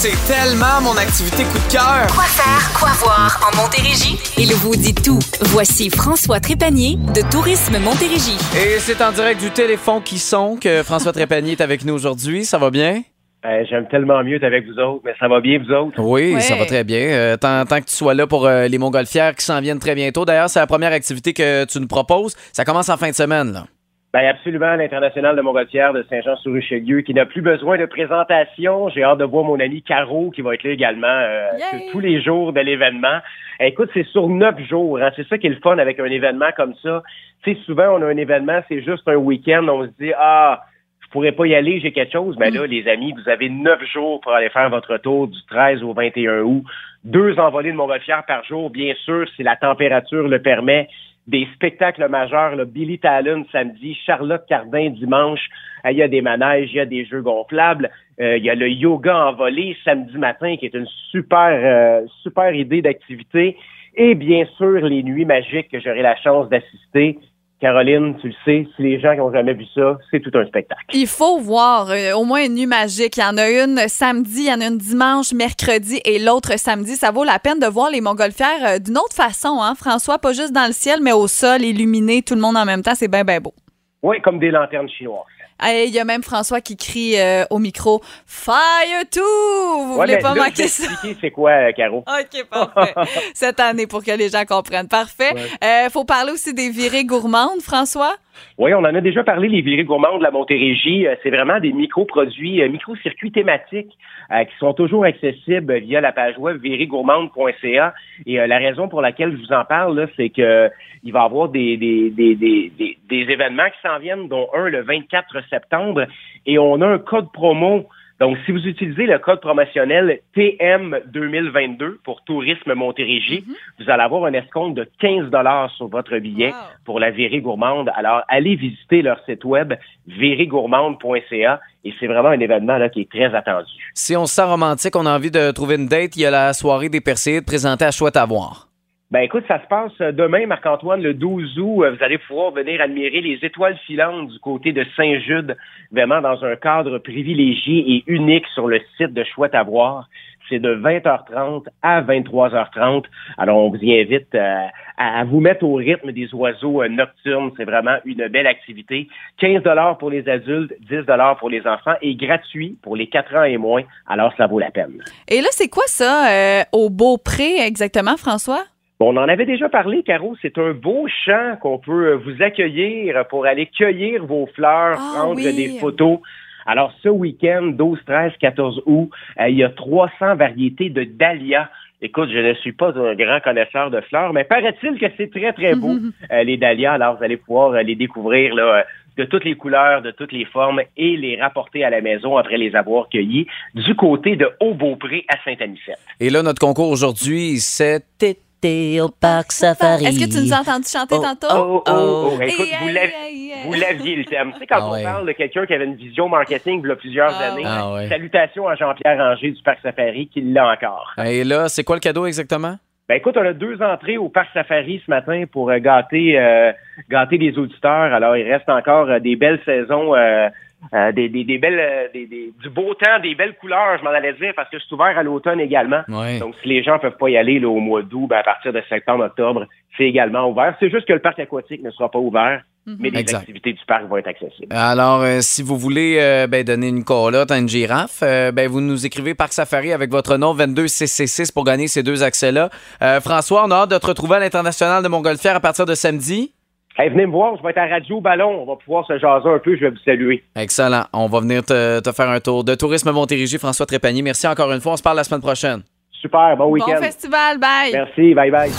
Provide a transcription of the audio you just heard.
c'est tellement mon activité coup de cœur. Quoi faire, quoi voir en Montérégie? Il vous dit tout. Voici François Trépanier de Tourisme Montérégie. Et c'est en direct du téléphone qui sonne que François Trépanier est avec nous aujourd'hui. Ça va bien? Euh, J'aime tellement mieux être avec vous autres, mais ça va bien, vous autres? Oui, Ouais. ça va très bien. Euh, tant, tant que tu sois là pour euh, les Montgolfières qui s'en viennent très bientôt. D'ailleurs, c'est la première activité que tu nous proposes. Ça commence en fin de semaine. Là. Ben absolument, l'International de Montgolfière de Saint-Jean-sur-Richelieu, qui n'a plus besoin de présentation. J'ai hâte de voir mon ami Caro, qui va être là également euh, tous les jours de l'événement. Écoute, c'est sur neuf jours. Hein. C'est ça qui est le fun avec un événement comme ça. Tu sais, souvent, on a un événement, c'est juste un week-end. On se dit, ah, je pourrais pas y aller, j'ai quelque chose. Mais là, les amis, vous avez neuf jours pour aller faire votre tour du 13 au 21 août. Deux envolées de Montgolfière par jour, bien sûr, si la température le permet. Des spectacles majeurs, là, Billy Talon samedi, Charlotte Cardin dimanche. Euh, Il y a des manèges, il y a des jeux gonflables. Euh, il y a le yoga en volée samedi matin, qui est une super, euh, super idée d'activité. Et bien sûr, les nuits magiques que j'aurai la chance d'assister. Caroline, tu le sais, si les gens qui n'ont jamais vu ça, c'est tout un spectacle. Il faut voir euh, au moins une nuit magique. Il y en a une samedi, il y en a une dimanche, mercredi et l'autre samedi. Ça vaut la peine de voir les montgolfières euh, d'une autre façon, hein, François? Pas juste dans le ciel, mais au sol, illuminé, tout le monde en même temps. C'est bien, bien beau. Oui, comme des lanternes chinoises. Il y a même François qui crie euh, au micro Fire to! Vous Ouais, voulez mais pas là, manquer ça? c'est quoi, euh, Caro. OK, parfait. Cette année pour que les gens comprennent. Parfait. Euh, faut parler aussi des virées gourmandes, François. Oui, on en a déjà parlé, les virées gourmandes de la Montérégie. Euh, C'est vraiment des micro-produits, euh, micro-circuits thématiques euh, qui sont toujours accessibles via la page web virégourmande.ca. Et la raison pour laquelle je vous en parle, c'est que il va y avoir des, des, des, des événements qui s'en viennent, dont un le 24 septembre. Et on a un code promo donc, si vous utilisez le code promotionnel TM 2022 pour Tourisme Montérégie, vous allez avoir un escompte de 15 dollars sur votre billet Wow. pour la virée gourmande. Alors, allez visiter leur site web virégourmande.ca et c'est vraiment un événement là qui est très attendu. Si on se sent romantique, on a envie de trouver une date, il y a la soirée des Perséides présentée à Chouette à voir. Ben écoute, ça se passe euh, demain, Marc-Antoine, le 12 août. Euh, Vous allez pouvoir venir admirer les étoiles filantes du côté de Saint-Jude, vraiment dans un cadre privilégié et unique sur le site de Chouette à voir. C'est de 20h30 à 23h30. Alors, on vous y invite euh, à, vous mettre au rythme des oiseaux nocturnes. C'est vraiment une belle activité. 15 dollars pour les adultes, 10 dollars pour les enfants et gratuit pour les 4 ans et moins. Alors, ça vaut la peine. Et là, c'est quoi ça euh, au Beaupré exactement, François? Bon, on en avait déjà parlé, Caro. C'est un beau champ qu'on peut euh, vous accueillir pour aller cueillir vos fleurs, Ah, prendre oui. des photos. Alors, ce week-end, 12, 13, 14 août, euh, il y a 300 variétés de dahlias. Écoute, je ne suis pas un grand connaisseur de fleurs, mais paraît-il que c'est très, très beau, euh, les dahlias. Alors, vous allez pouvoir euh, les découvrir là, euh, de toutes les couleurs, de toutes les formes et les rapporter à la maison après les avoir cueillis du côté de Haut-Beaupré à Saint-Anicette. Et là, notre concours aujourd'hui, c'est Été au parc safari. Est-ce que tu nous as entendu chanter Oh, tantôt? Oh, oh, oh. Écoute, Hey, vous l'aviez- hey, hey. vous l'aviez le thème. Tu sais, quand Ah on ouais. parle de quelqu'un qui avait une vision marketing il y a plusieurs Ah années. Ah ouais. salutations à Jean-Pierre Ranger du Parc Safari qui l'a encore. Et là, c'est quoi le cadeau exactement? Ben écoute, on a deux entrées au Parc Safari ce matin pour euh, gâter, euh, gâter les auditeurs. Alors, il reste encore euh, des belles saisons, euh, euh, des, des, des belles, euh, des, des- du beau temps, des belles couleurs, je m'en allais dire, parce que c'est ouvert à l'automne également. Ouais. Donc, si les gens peuvent pas y aller là, au mois d'août, ben, à partir de septembre, octobre, c'est également ouvert. C'est juste que le parc aquatique ne sera pas ouvert, mais les Exact. activités du parc vont être accessibles. Alors, euh, si vous voulez euh, ben, donner une colotte à une girafe, euh, ben, vous nous écrivez Parc Safari avec votre nom 22666 pour gagner ces deux accès-là. Euh, François, on a hâte de te retrouver à l'International de Montgolfière à partir de samedi. Hey, venez me voir, je vais être à Radio Ballon. On va pouvoir se jaser un peu, je vais vous saluer. Excellent. On va venir te, te faire un tour de Tourisme Montérégie. François Trépanier, merci encore une fois. On se parle la semaine prochaine. Super, bon Bon week-end. festival, bye! Merci, bye bye.